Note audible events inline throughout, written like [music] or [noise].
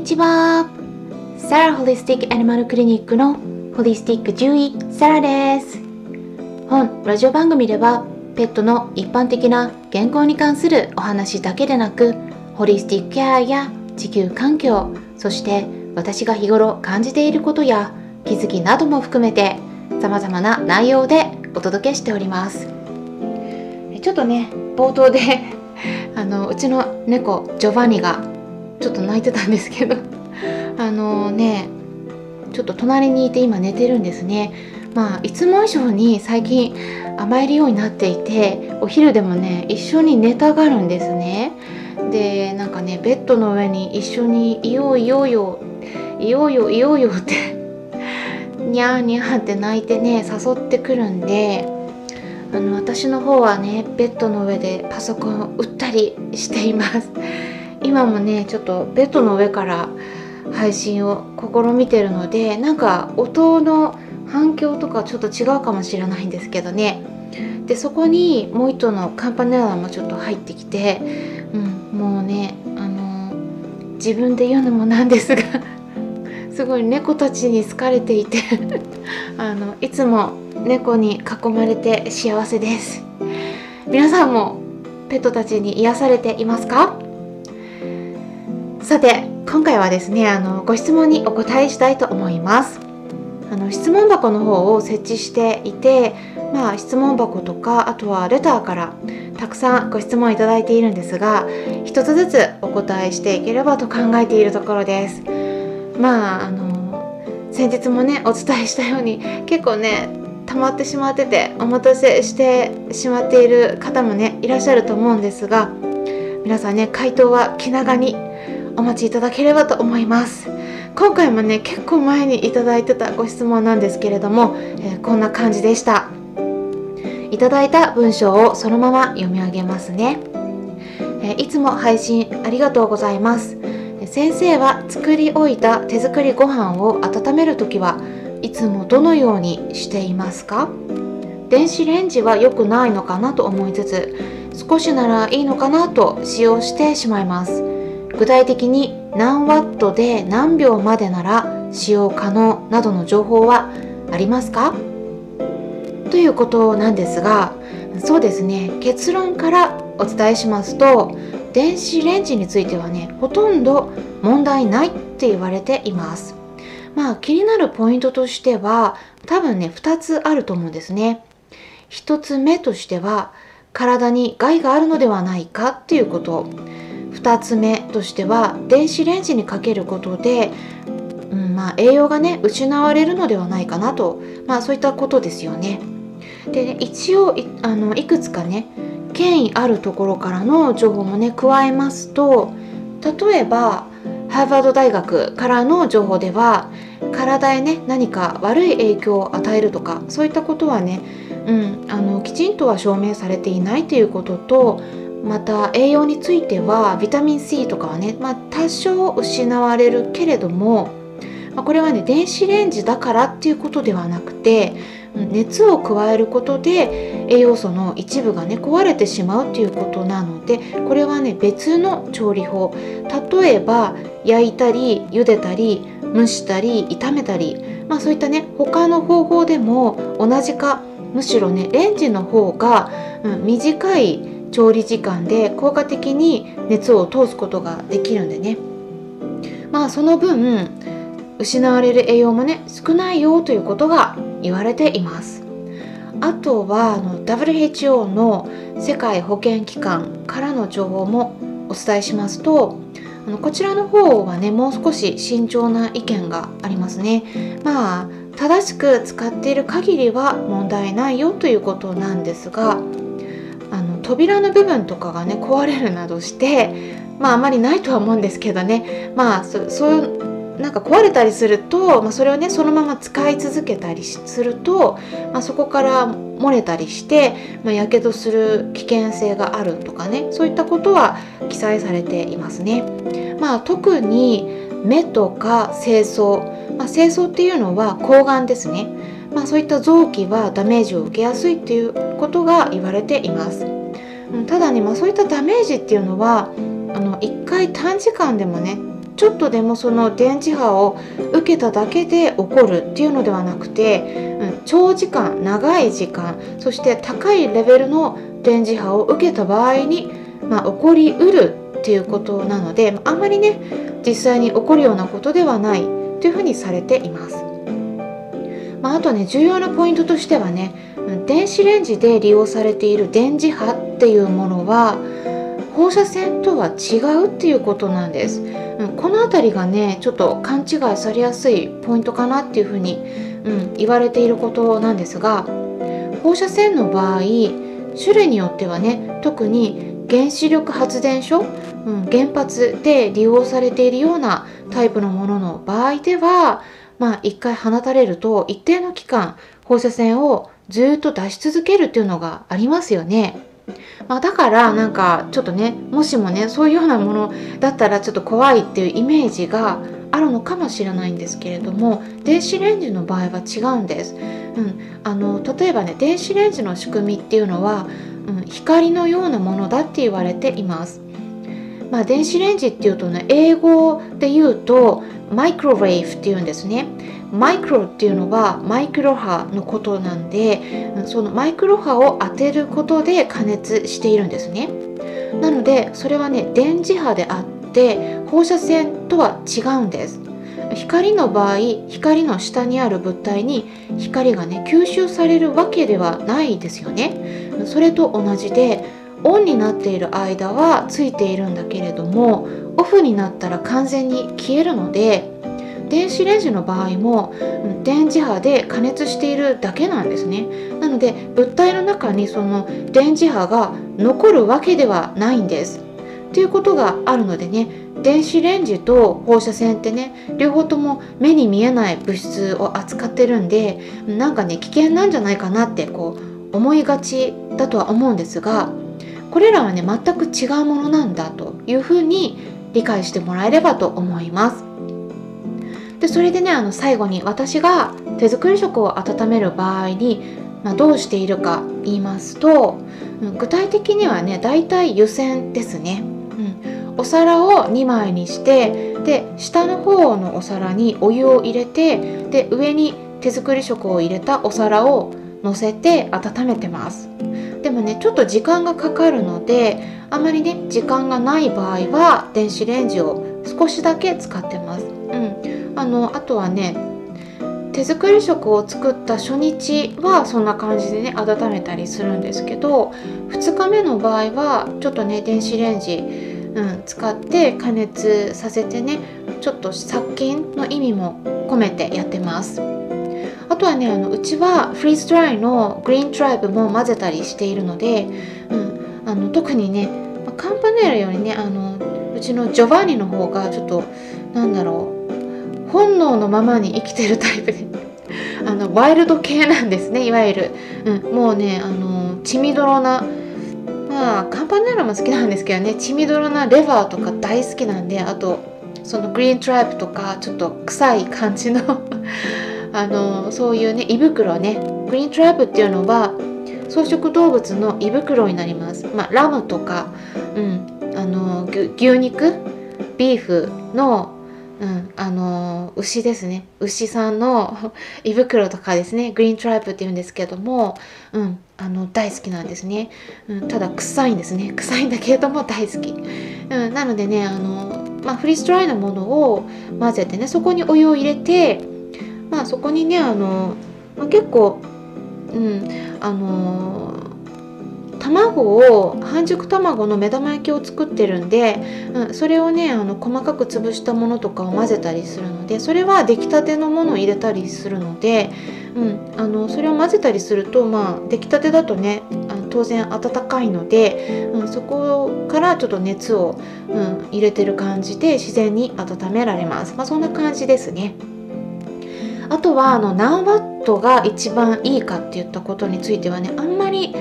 にちは。サラホリスティックアニマルクリニックのホリスティック獣医サラです。本ラジオ番組ではペットの一般的な健康に関するお話だけでなくホリスティックケアや地球環境そして私が日頃感じていることや気づきなども含めて様々な内容でお届けしております。ちょっとね冒頭で [laughs] あのうちの猫ジョバニがちょっと泣いてたんですけど。[laughs] あのねちょっと隣にいて今寝てるんですね。まあいつも以上に最近甘えるようになっていてお昼でもね一緒に寝たがるんですね。でなんかねベッドの上に一緒にいよういようよいようよいようよって [laughs] にゃーにゃーって泣いてね誘ってくるんであの私の方はねベッドの上でパソコンを打ったりしています。今もねちょっとベッドの上から配信を試みてるのでなんか音の反響とかちょっと違うかもしれないんですけどね。でそこにもう一頭のカンパネラもちょっと入ってきて、うん、もうねあの自分で言うのもなんですがすごい猫たちに好かれていて [laughs] あのいつも猫に囲まれて幸せです。皆さんもペットたちに癒されていますか？さて今回はですねあのご質問にお答えしたいと思います。あの質問箱の方を設置していてまあ質問箱とかあとはレターからたくさんご質問いただいているんですが一つずつお答えしていければと考えているところです。まああの先日もねお伝えしたように結構ね溜まってしまっててお待たせしてしまっている方もねいらっしゃると思うんですが皆さんね回答は気長にお待ちいただければと思います。今回もね結構前にいただいてたご質問なんですけれども、えー、こんな感じでした。いただいた文章をそのまま読み上げますね、えー、いつも配信ありがとうございます。先生は作り置いた手作りご飯を温めるときはいつもどのようにしていますか？電子レンジは良くないのかなと思いつつ少しならいいのかなと使用してしまいます。具体的に何ワットで何秒までなら使用可能などの情報はありますか？ということなんですがそうですね。結論からお伝えしますと電子レンジについてはねほとんど問題ないって言われています。まあ気になるポイントとしては多分ね2つあると思うんですね。1つ目としては体に害があるのではないかっていうこと。2つ目としては電子レンジにかけることで、うんまあ、栄養がね失われるのではないかなと、まあ、そういったことですよね。でね一応いあのいくつかね権威あるところからの情報もね加えますと例えばハーバード大学からの情報では体へね何か悪い影響を与えるとかそういったことはね、うん、あのきちんとは証明されていないということとまた栄養についてはビタミン C とかはね、まあ、多少失われるけれども、まあ、これはね電子レンジだからっていうことではなくて熱を加えることで栄養素の一部がね壊れてしまうっていうことなのでこれはね別の調理法。例えば焼いたり茹でたり蒸したり炒めたり、まあ、そういったね他の方法でも同じかむしろねレンジの方が、うん、短い調理時間で効果的に熱を通すことができるんでね。まあその分失われる栄養もね少ないよということが言われています。あとはあの WHO の世界保健機関からの情報もお伝えしますとあのこちらの方はねもう少し慎重な意見がありますね。まあ正しく使っている限りは問題ないよということなんですが扉の部分とかがね壊れるなどしてまああまりないとは思うんですけどねまあそういうなんか壊れたりすると、まあ、それをねそのまま使い続けたりすると、まあ、そこから漏れたりしてまあ、火傷する危険性があるとかねそういったことは記載されていますね。まあ、特に目とか清掃、まあ、清掃っていうのは抗がんですね。まあ、そういった臓器はダメージを受けやすいっていうことが言われています。ただね、まあ、そういったダメージっていうのはあの1回短時間でもねちょっとでもその電磁波を受けただけで起こるっていうのではなくて、うん、長時間長い時間そして高いレベルの電磁波を受けた場合に、まあ、起こりうるっていうことなのであんまりね実際に起こるようなことではないというふうにされています。まあ、あとね重要なポイントとしてはね電子レンジで利用されている電磁波っていうものは放射線とは違うっていうことなんです、うん、この辺りがねちょっと勘違いされやすいポイントかなっていうふうに、うん、言われていることなんですが放射線の場合種類によってはね特に原子力発電所、うん、原発で利用されているようなタイプのものの場合ではまあ一回放たれると一定の期間放射線をずっと出し続けるっていうのがありますよね。まあ、だからなんかちょっとねもしもねそういうようなものだったらちょっと怖いっていうイメージがあるのかもしれないんですけれども電子レンジの場合は違うんです。うん、あの例えばね電子レンジの仕組みっていうのは、うん、光のようなものだって言われています。まあ、電子レンジっていうとね英語で言うとマイクロウェーブっていうんですね。マイクロっていうのはマイクロ波のことなんでそのマイクロ波を当てることで加熱しているんですね。なのでそれはね電磁波であって放射線とは違うんです。光の場合光の下にある物体に光がね吸収されるわけではないですよね。それと同じでオンになっている間はついているんだけれどもオフになったら完全に消えるので電子レンジの場合も電磁波で加熱しているだけなんですねなので物体の中にその電磁波が残るわけではないんですということがあるのでね電子レンジと放射線ってね両方とも目に見えない物質を扱ってるんでなんかね危険なんじゃないかなってこう思いがちだとは思うんですがこれらはね全く違うものなんだというふうに理解してもらえればと思います。でそれでねあの最後に私が手作り食を温める場合に、まあ、どうしているか言いますと、うん、具体的にはねだいたい湯煎ですね、うん、お皿を2枚にしてで下の方のお皿にお湯を入れてで上に手作り食を入れたお皿を乗せて温めてます。でもねちょっと時間がかかるのであまりね時間がない場合は電子レンジを少しだけ使ってます、あのあとはね手作り食を作った初日はそんな感じでね温めたりするんですけど2日目の場合はちょっとね電子レンジ、うん、使って加熱させてねちょっと殺菌の意味も込めてやってます。あとはねあのうちはフリーズドライのグリーントライブも混ぜたりしているので、うん、あの特にねカンパネラよりねあのうちのジョバンニの方がちょっとなんだろう本能のままに生きてるタイプ。で [laughs] あのワイルド系なんですねいわゆる、うん、もうねあの血みどろなまあカンパネラも好きなんですけどね血みどろなレバーとか大好きなんであとそのグリーントライプとかちょっと臭い感じの [laughs] あのそういうね胃袋ね。グリーントライプっていうのは草食動物の胃袋になります、まあ、ラムとか、うん、あの牛肉ビーフの、うん、あの牛ですね。牛さんの胃袋とかですね。グリーントライプっていうんですけども、うん、あの大好きなんですね、うん、ただ臭いんですね。臭いんだけれども大好き、うん、なのでねあの、まあ、フリーストライのものを混ぜてねそこにお湯を入れてまあそこにねあの、まあ、結構うんあの卵を半熟卵の目玉焼きを作ってるんで、うん、それをねあの細かく潰したものとかを混ぜたりするのでそれは出来たてのものを入れたりするので、うん、あのそれを混ぜたりすると、まあ、出来たてだとね当然温かいので、うん、そこからちょっと熱を、うん、入れてる感じで自然に温められます。まあ、そんな感じですね。あとはあの何ワットが一番いいかっていったことについてはねあんまり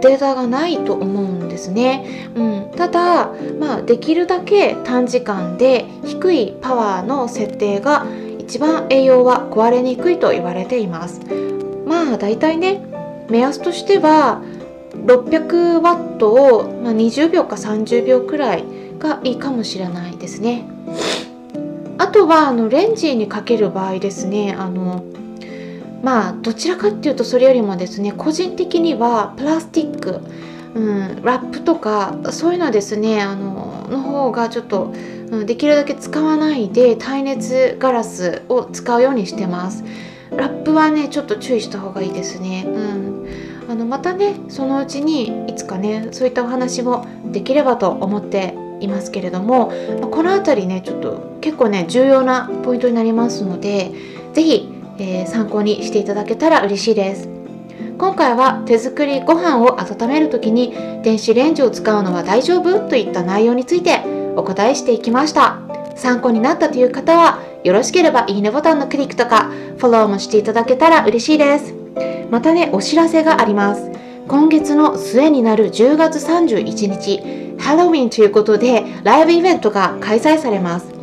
データがないと思うんですね、うん、ただ、まあ、できるだけ短時間で低いパワーの設定が一番栄養は壊れにくいと言われています。まあだいたいね目安としては600ワットを、ま、20秒か30秒くらいがいいかもしれないですね。あとはあのレンジにかける場合ですねあのまあどちらかっていうとそれよりもですね個人的にはプラスチック、うん、ラップとかそういうのですねあのの方がちょっと、うん、できるだけ使わないで耐熱ガラスを使うようにしてます。ラップはねちょっと注意した方がいいですね。うん。あのまたねそのうちにいつかねそういったお話もできればと思っていますけれどもこの辺りねちょっと結構ね重要なポイントになりますので是非えー、参考にしていただけたら嬉しいです。今回は手作りご飯を温める時に電子レンジを使うのは大丈夫といった内容についてお答えしていきました。参考になったという方はよろしければいいねボタンのクリックとかフォローもしていただけたら嬉しいです。またねお知らせがあります。今月の末になる10月31日ハロウィンということでライブイベントが開催されます。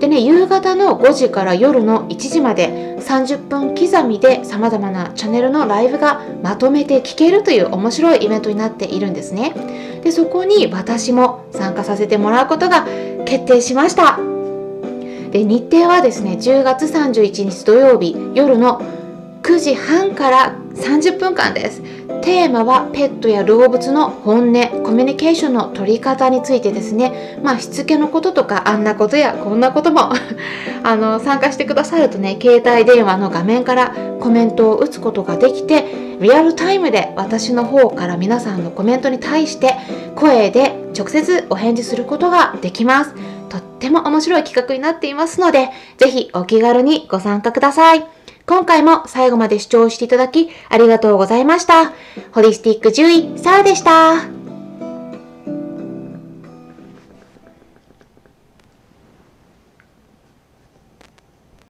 でね夕方の5時から夜の1時まで30分刻みでさまざまなチャンネルのライブがまとめて聴けるという面白いイベントになっているんですね。でそこに私も参加させてもらうことが決定しました。で日程はですね10月31日土曜日夜の9時半から30分間です。テーマはペットや動物の本音コミュニケーションの取り方についてですね。まあしつけのこととかあんなことやこんなことも [laughs] あの参加してくださるとね携帯電話の画面からコメントを打つことができてリアルタイムで私の方から皆さんのコメントに対して声で直接お返事することができます。とっても面白い企画になっていますのでぜひお気軽にご参加ください。今回も最後まで視聴していただきありがとうございました。ホリスティック獣医、サラでした。